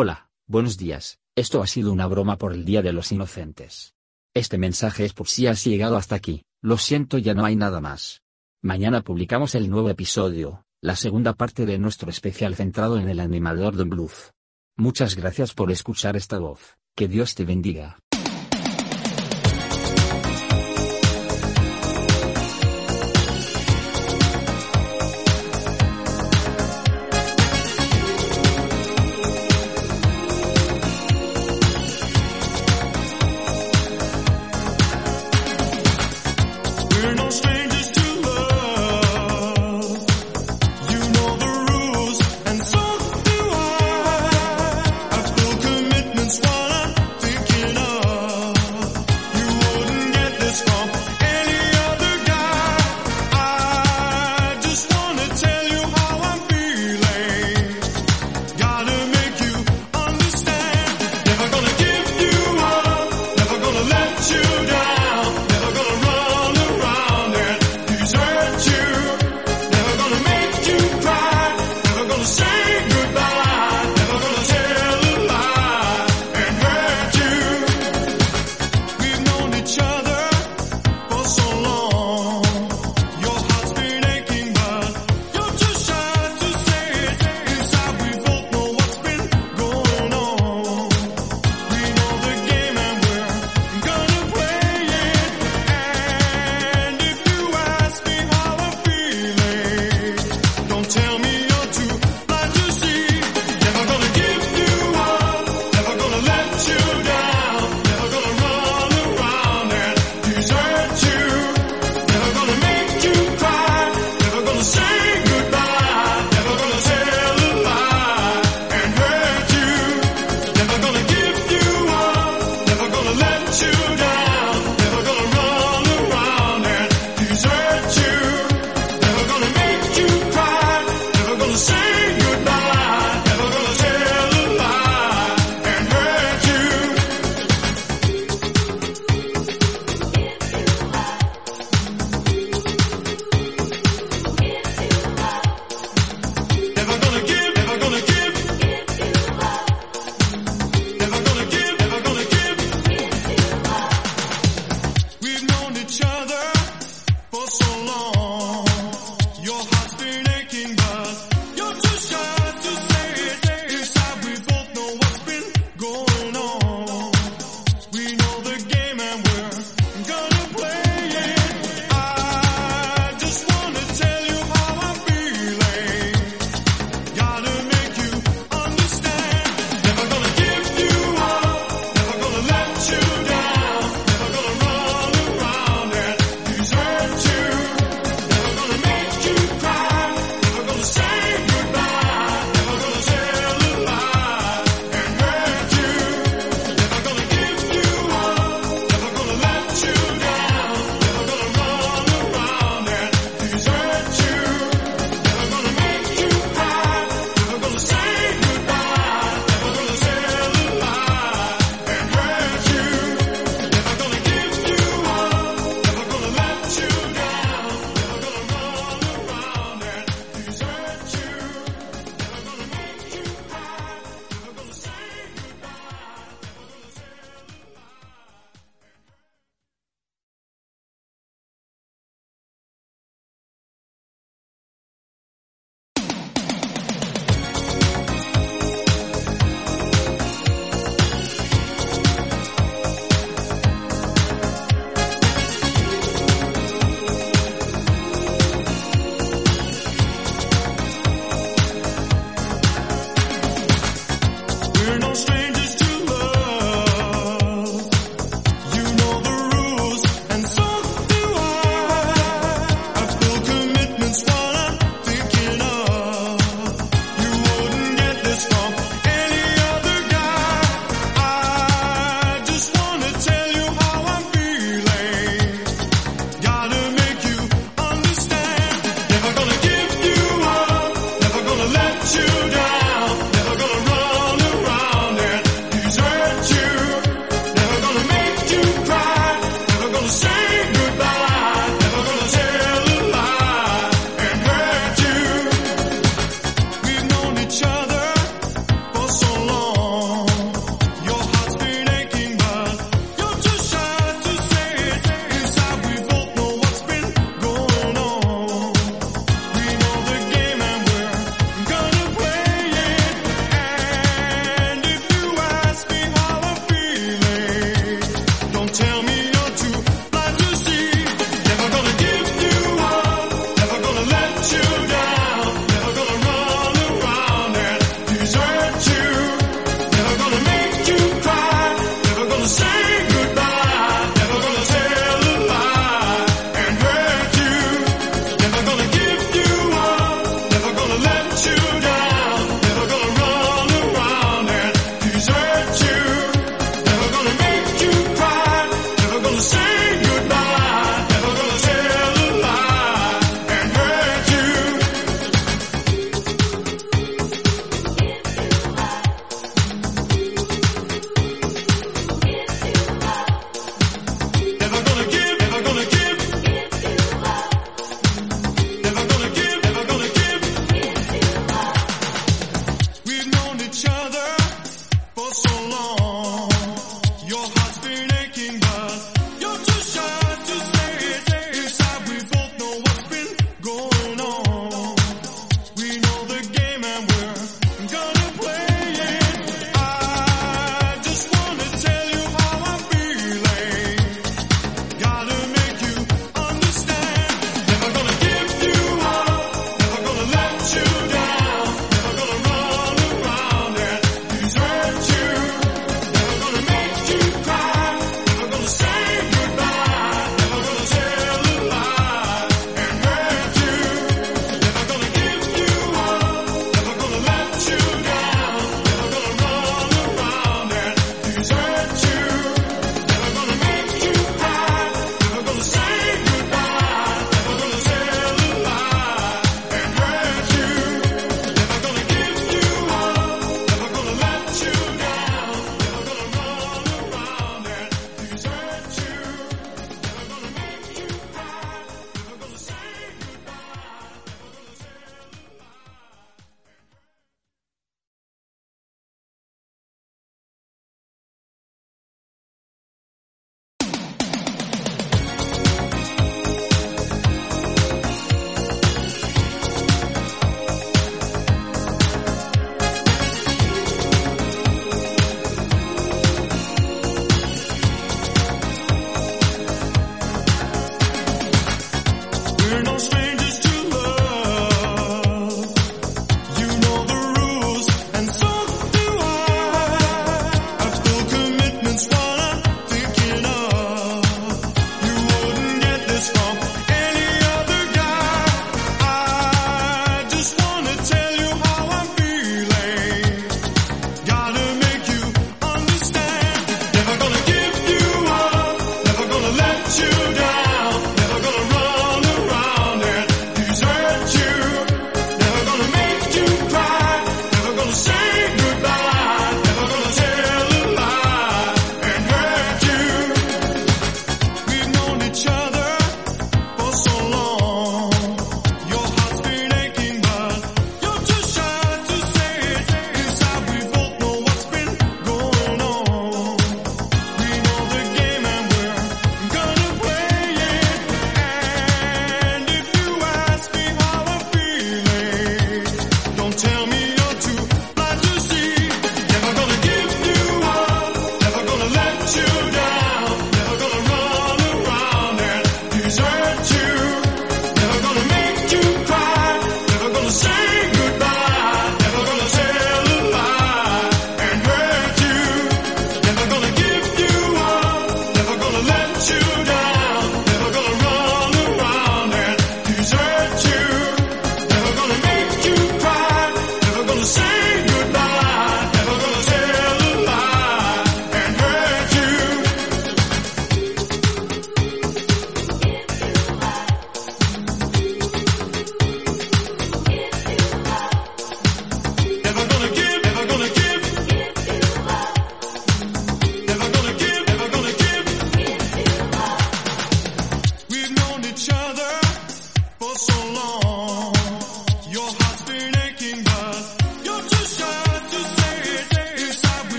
Hola, buenos días, esto ha sido una broma por el Día de los Inocentes. Este mensaje es por si has llegado hasta aquí, lo siento ya no hay nada más. Mañana publicamos el nuevo episodio, la segunda parte de nuestro especial centrado en el animador de Blues. Muchas gracias por escuchar esta voz, que Dios te bendiga.